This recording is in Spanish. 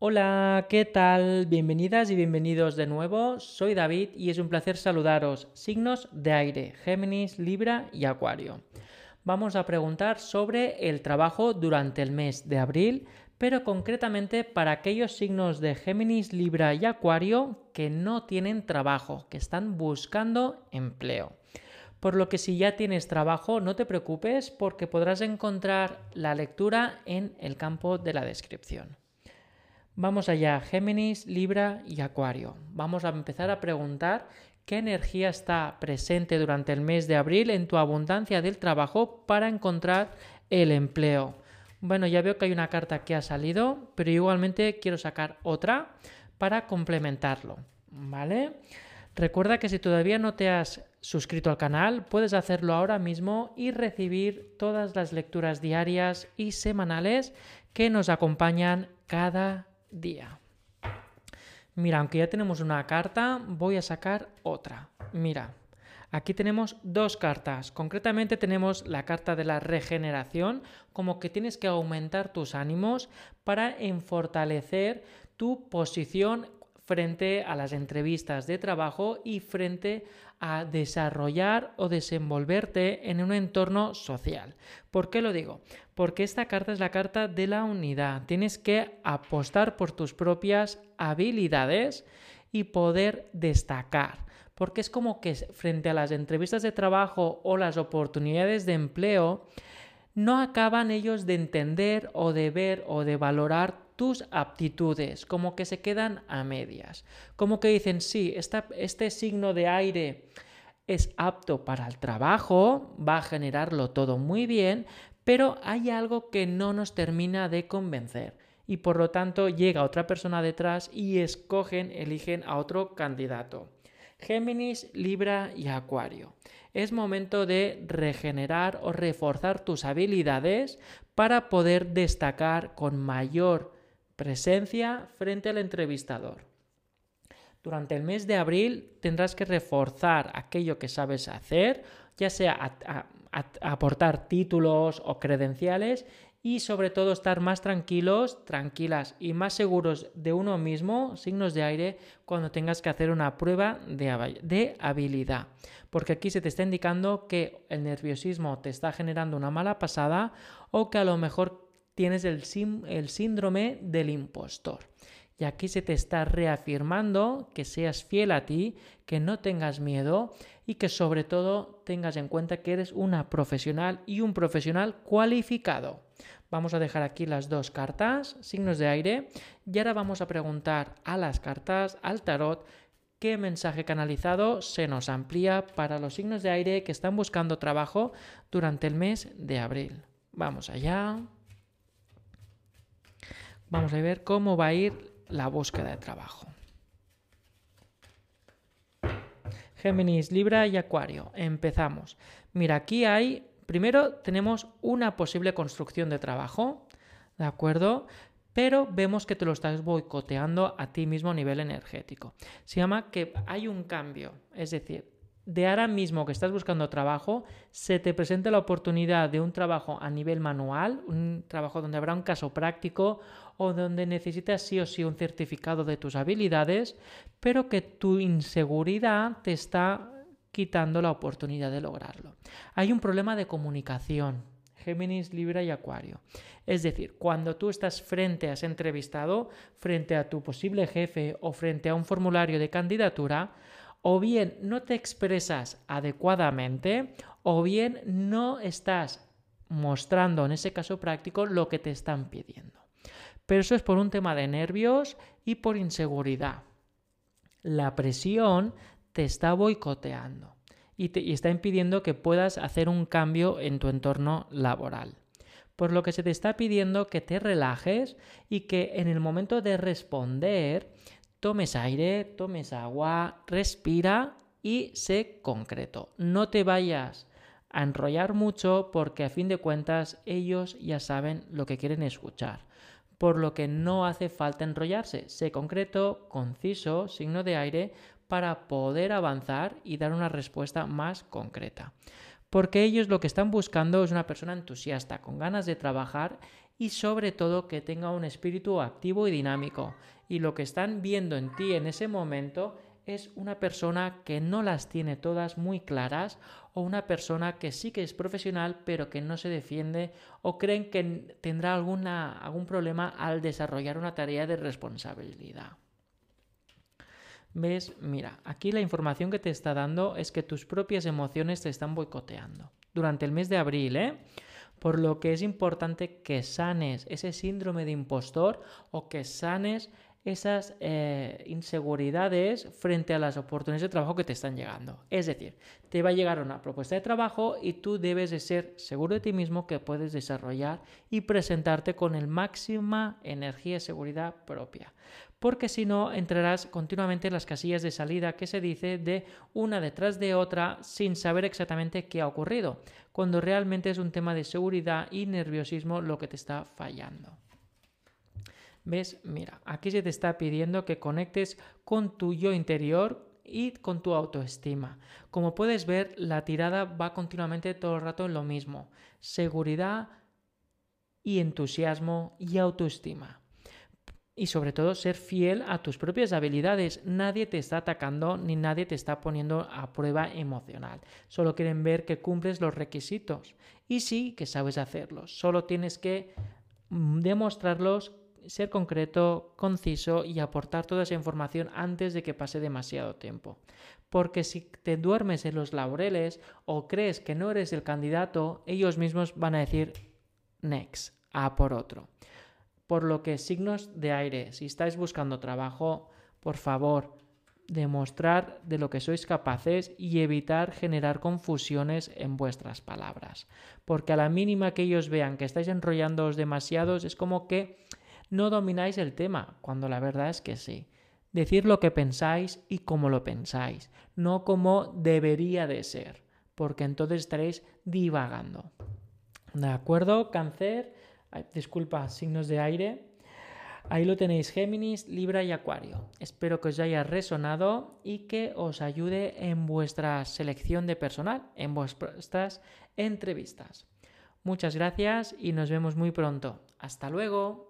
Hola, ¿qué tal? Bienvenidas y bienvenidos de nuevo. Soy David y es un placer saludaros. Signos de aire, Géminis, Libra y Acuario. Vamos a preguntar sobre el trabajo durante el mes de abril, pero concretamente para aquellos signos de Géminis, Libra y Acuario que no tienen trabajo, que están buscando empleo. Por lo que si ya tienes trabajo, no te preocupes porque podrás encontrar la lectura en el campo de la descripción. Vamos allá, Géminis, Libra y Acuario. Vamos a empezar a preguntar qué energía está presente durante el mes de abril en tu abundancia del trabajo para encontrar el empleo. Bueno, ya veo que hay una carta que ha salido, pero igualmente quiero sacar otra para complementarlo. ¿Vale? Recuerda que si todavía no te has suscrito al canal, puedes hacerlo ahora mismo y recibir todas las lecturas diarias y semanales que nos acompañan cada día. Mira, aunque ya tenemos una carta, voy a sacar otra. Mira, aquí tenemos dos cartas. Concretamente tenemos la carta de la regeneración, como que tienes que aumentar tus ánimos para fortalecer tu posición frente a las entrevistas de trabajo y frente a desarrollar o desenvolverte en un entorno social. ¿Por qué lo digo? Porque esta carta es la carta de la unidad. Tienes que apostar por tus propias habilidades y poder destacar. Porque es como que frente a las entrevistas de trabajo o las oportunidades de empleo, no acaban ellos de entender o de ver o de valorar tus aptitudes, como que se quedan a medias, como que dicen, sí, este signo de aire es apto para el trabajo, va a generarlo todo muy bien, pero hay algo que no nos termina de convencer y por lo tanto llega otra persona detrás y escogen, eligen a otro candidato. Géminis, Libra y Acuario. Es momento de regenerar o reforzar tus habilidades para poder destacar con mayor Presencia frente al entrevistador. Durante el mes de abril tendrás que reforzar aquello que sabes hacer, ya sea aportar títulos o credenciales y sobre todo estar más tranquilos, tranquilas y más seguros de uno mismo, signos de aire, cuando tengas que hacer una prueba de, habilidad. Porque aquí se te está indicando que el nerviosismo te está generando una mala pasada o que a lo mejor tienes el, síndrome del impostor. Y aquí se te está reafirmando que seas fiel a ti, que no tengas miedo y que sobre todo tengas en cuenta que eres una profesional y un profesional cualificado. Vamos a dejar aquí las dos cartas, signos de aire, y ahora vamos a preguntar a las cartas, al tarot, qué mensaje canalizado se nos amplía para los signos de aire que están buscando trabajo durante el mes de abril. Vamos allá. Vamos a ver cómo va a ir la búsqueda de trabajo. Géminis, Libra y Acuario. Empezamos. Mira, aquí hay, primero tenemos una posible construcción de trabajo, ¿de acuerdo? Pero vemos que te lo estás boicoteando a ti mismo a nivel energético. Se llama que hay un cambio, es decir, de ahora mismo que estás buscando trabajo, se te presenta la oportunidad de un trabajo a nivel manual, un trabajo donde habrá un caso práctico o donde necesitas sí o sí un certificado de tus habilidades, pero que tu inseguridad te está quitando la oportunidad de lograrlo. Hay un problema de comunicación. Géminis, Libra y Acuario. Es decir, cuando tú estás frente a ese entrevistado, frente a tu posible jefe o frente a un formulario de candidatura, o bien no te expresas adecuadamente o bien no estás mostrando en ese caso práctico lo que te están pidiendo. Pero eso es por un tema de nervios y por inseguridad. La presión te está boicoteando y, te, está impidiendo que puedas hacer un cambio en tu entorno laboral. Por lo que se te está pidiendo que te relajes y que en el momento de responder tomes aire, tomes agua, respira y sé concreto. No te vayas a enrollar mucho porque a fin de cuentas ellos ya saben lo que quieren escuchar. Por lo que no hace falta enrollarse. Sé concreto, conciso, signo de aire para poder avanzar y dar una respuesta más concreta. Porque ellos lo que están buscando es una persona entusiasta, con ganas de trabajar y sobre todo que tenga un espíritu activo y dinámico. Y lo que están viendo en ti en ese momento es una persona que no las tiene todas muy claras o una persona que sí que es profesional pero que no se defiende o creen que tendrá alguna, algún problema al desarrollar una tarea de responsabilidad. ¿Ves? Mira, aquí la información que te está dando es que tus propias emociones te están boicoteando. Durante el mes de abril, ¿eh? Por lo que es importante que sanes ese síndrome de impostor o que sanes esas eh, inseguridades frente a las oportunidades de trabajo que te están llegando. Es decir, te va a llegar una propuesta de trabajo y tú debes de ser seguro de ti mismo que puedes desarrollar y presentarte con el máxima energía y seguridad propia. Porque si no, entrarás continuamente en las casillas de salida que se dice de una detrás de otra sin saber exactamente qué ha ocurrido, cuando realmente es un tema de seguridad y nerviosismo lo que te está fallando. ¿Ves? Mira, aquí se te está pidiendo que conectes con tu yo interior y con tu autoestima. Como puedes ver, la tirada va continuamente todo el rato en lo mismo. Seguridad y entusiasmo y autoestima. Y sobre todo ser fiel a tus propias habilidades. Nadie te está atacando ni nadie te está poniendo a prueba emocional. Solo quieren ver que cumples los requisitos. Y sí que sabes hacerlos. Solo tienes que mm, demostrarlos ser concreto, conciso y aportar toda esa información antes de que pase demasiado tiempo. Porque si te duermes en los laureles o crees que no eres el candidato, ellos mismos van a decir next, a por otro. Por lo que signos de aire, si estáis buscando trabajo, por favor, demostrar de lo que sois capaces y evitar generar confusiones en vuestras palabras. Porque a la mínima que ellos vean que estáis enrollándoos demasiados, es como que no domináis el tema, cuando la verdad es que sí. Decir lo que pensáis y cómo lo pensáis, no como debería de ser, porque entonces estaréis divagando. ¿De acuerdo? Cáncer, disculpa, signos de aire. Ahí lo tenéis, Géminis, Libra y Acuario. Espero que os haya resonado y que os ayude en vuestra selección de personal, en vuestras entrevistas. Muchas gracias y nos vemos muy pronto. Hasta luego.